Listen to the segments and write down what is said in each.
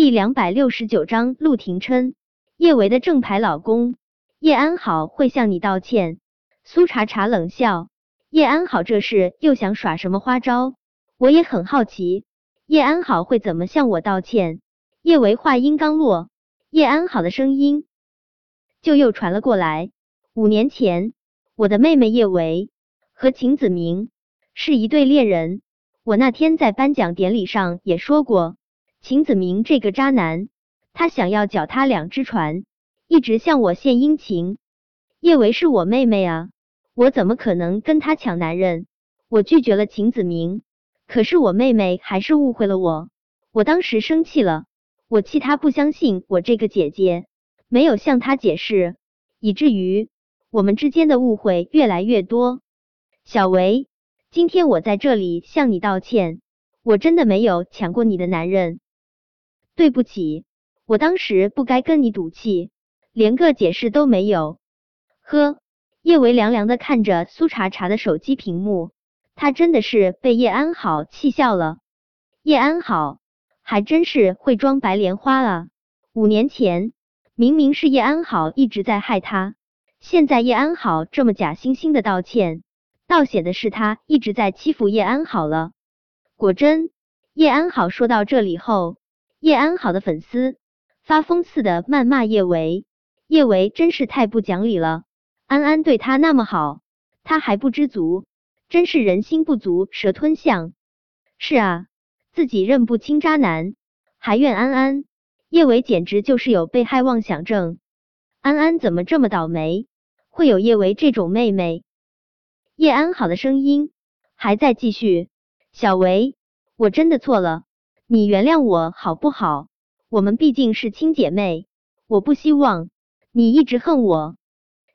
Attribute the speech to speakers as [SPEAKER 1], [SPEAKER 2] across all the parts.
[SPEAKER 1] 第两百六十九章陆廷琛，叶维的正牌老公叶安好会向你道歉？苏茶茶冷笑，叶安好这是又想耍什么花招？我也很好奇，叶安好会怎么向我道歉？叶维话音刚落，叶安好的声音就又传了过来。五年前，我的妹妹叶维和秦子明是一对恋人。我那天在颁奖典礼上也说过，秦子明这个渣男，他想要脚踏两只船，一直向我献殷勤。叶维是我妹妹啊，我怎么可能跟他抢男人？我拒绝了秦子明，可是我妹妹还是误会了我。我当时生气了，我气他不相信我这个姐姐，没有向他解释，以至于我们之间的误会越来越多。小维。今天我在这里向你道歉，我真的没有抢过你的男人，对不起，我当时不该跟你赌气，连个解释都没有。呵，叶维凉凉的看着苏茶茶的手机屏幕，他真的是被叶安好气笑了。叶安好还真是会装白莲花啊！五年前明明是叶安好一直在害他，现在叶安好这么假惺惺的道歉。倒显的是他一直在欺负叶安好了。果真，叶安好说到这里后，叶安好的粉丝发疯似的谩骂叶维，叶维真是太不讲理了。安安对他那么好，他还不知足，真是人心不足蛇吞象。是啊，自己认不清渣男，还怨安安，叶维简直就是有被害妄想症。安安怎么这么倒霉，会有叶维这种妹妹？叶安好的声音还在继续，小维，我真的错了，你原谅我好不好？我们毕竟是亲姐妹，我不希望你一直恨我。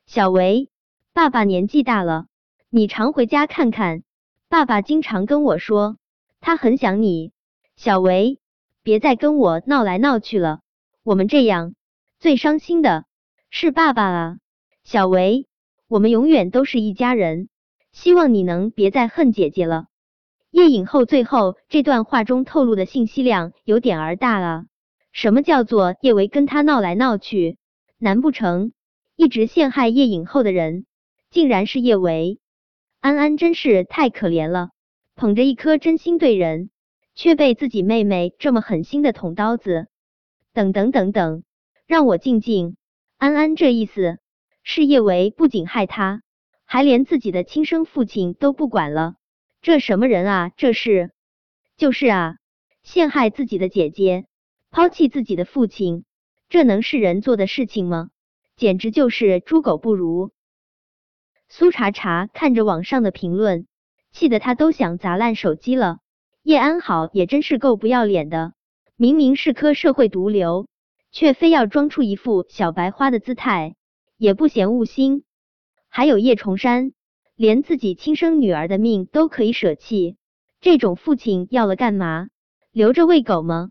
[SPEAKER 1] 小维，爸爸年纪大了，你常回家看看。爸爸经常跟我说，他很想你。小维，别再跟我闹来闹去了，我们这样最伤心的是爸爸啊。小维，我们永远都是一家人。希望你能别再恨姐姐了。叶影后最后这段话中透露的信息量有点儿大了。什么叫做叶维跟他闹来闹去？难不成一直陷害叶影后的人竟然是叶维？安安真是太可怜了，捧着一颗真心对人，却被自己妹妹这么狠心的捅刀子。等等等等，让我静静。安安这意思是叶维不仅害他。还连自己的亲生父亲都不管了，这什么人啊？这是，就是啊，陷害自己的姐姐，抛弃自己的父亲，这能是人做的事情吗？简直就是猪狗不如。苏茶茶看着网上的评论，气得他都想砸烂手机了。叶安好也真是够不要脸的，明明是颗社会毒瘤，却非要装出一副小白花的姿态，也不嫌恶心。还有叶崇山，连自己亲生女儿的命都可以舍弃，这种父亲要了干嘛？留着喂狗吗？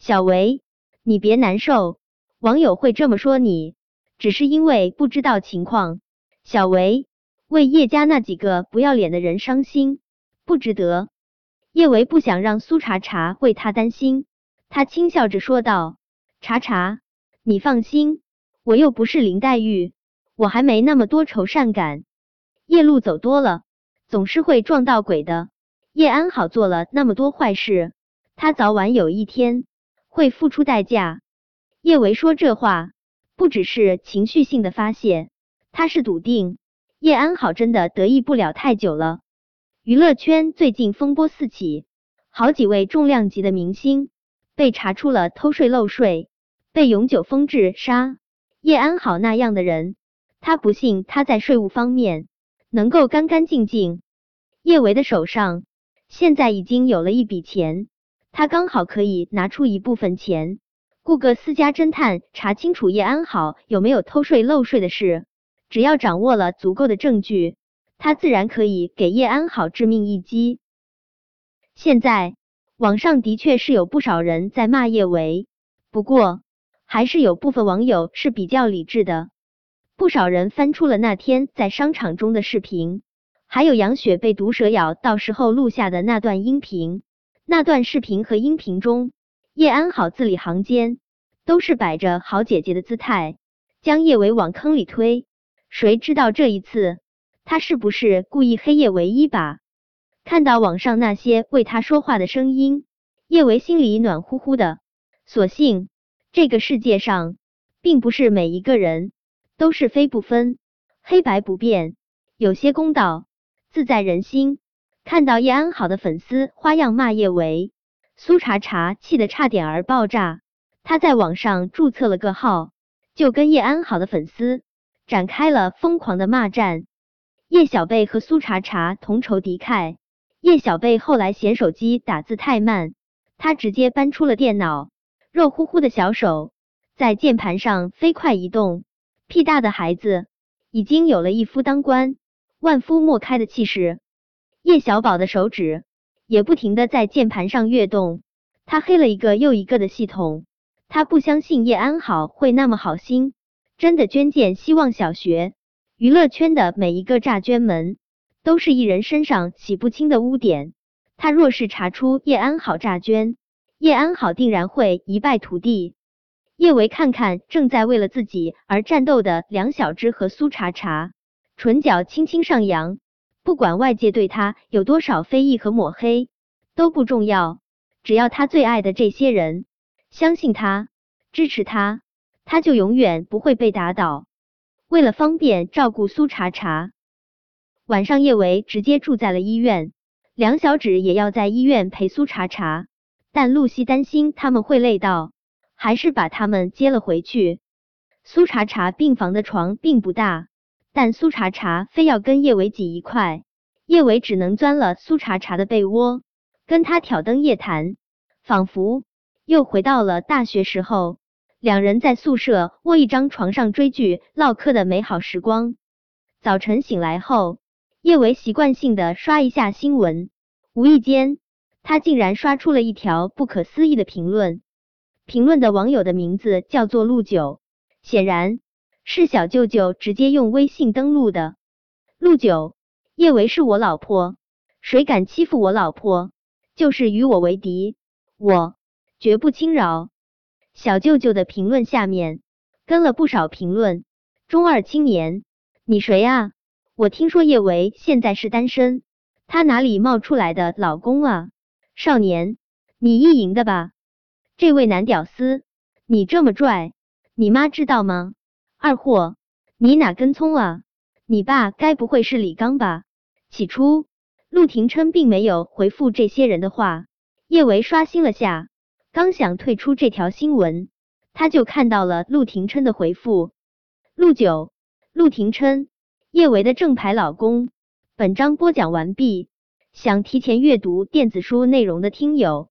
[SPEAKER 1] 小维，你别难受，网友会这么说你，只是因为不知道情况。小维，为叶家那几个不要脸的人伤心，不值得。叶维不想让苏茶茶为他担心，他轻笑着说道：“茶茶，你放心，我又不是林黛玉。”我还没那么多愁善感，夜路走多了，总是会撞到鬼的。叶安好做了那么多坏事，他早晚有一天会付出代价。叶维说这话不只是情绪性的发泄，他是笃定叶安好真的得意不了太久了。娱乐圈最近风波四起，好几位重量级的明星被查出了偷税漏税，被永久封制杀。叶安好那样的人。他不信他在税务方面能够干干净净。叶维的手上现在已经有了一笔钱，他刚好可以拿出一部分钱，雇个私家侦探查清楚叶安好有没有偷税漏税的事。只要掌握了足够的证据，他自然可以给叶安好致命一击。现在网上的确是有不少人在骂叶维，不过还是有部分网友是比较理智的。不少人翻出了那天在商场中的视频，还有杨雪被毒蛇咬到时候录下的那段音频。那段视频和音频中，叶安好字里行间都是摆着好姐姐的姿态，将叶维往坑里推。谁知道这一次他是不是故意黑叶唯一把？看到网上那些为他说话的声音，叶维心里暖乎乎的。所幸这个世界上并不是每一个人都是非不分、黑白不变，有些公道自在人心。看到叶安好的粉丝花样骂叶维，苏茶茶气得差点儿爆炸。他在网上注册了个号，就跟叶安好的粉丝展开了疯狂的骂战。叶小贝和苏茶茶同仇敌忾。叶小贝后来嫌手机打字太慢，他直接搬出了电脑，肉乎乎的小手在键盘上飞快移动。屁大的孩子已经有了一夫当关、万夫莫开的气势。叶小宝的手指也不停的在键盘上跃动，他黑了一个又一个的系统。他不相信叶安好会那么好心，真的捐建希望小学。娱乐圈的每一个诈捐门。都是一人身上洗不清的污点。他若是查出叶安好诈捐，叶安好定然会一败涂地。叶维看看正在为了自己而战斗的梁小芝和苏茶茶，唇角轻轻上扬。不管外界对他有多少非议和抹黑都不重要，只要他最爱的这些人相信他、支持他，他就永远不会被打倒。为了方便照顾苏茶茶。晚上，叶维直接住在了医院，梁小芷也要在医院陪苏茶茶，但露西担心他们会累到，还是把他们接了回去。苏茶茶病房的床并不大，但苏茶茶非要跟叶伟挤一块，叶伟只能钻了苏茶茶的被窝，跟他挑灯夜谈，仿佛又回到了大学时候，两人在宿舍窝一张床上追剧唠嗑的美好时光。早晨醒来后。叶维习惯性的刷一下新闻，无意间，他竟然刷出了一条不可思议的评论。评论的网友的名字叫做陆九，显然是小舅舅直接用微信登录的。陆九，叶维是我老婆，谁敢欺负我老婆，就是与我为敌，我绝不轻饶。小舅舅的评论下面跟了不少评论。中二青年，你谁啊？我听说叶维现在是单身，他哪里冒出来的老公啊？少年，你意淫的吧？这位男屌丝，你这么拽，你妈知道吗？二货，你哪根葱啊？你爸该不会是李刚吧？起初，陆廷琛并没有回复这些人的话，叶维刷新了下，刚想退出这条新闻，他就看到了陆廷琛的回复。陆九，陆廷琛。叶维的正牌老公。本章播讲完毕。想提前阅读电子书内容的听友，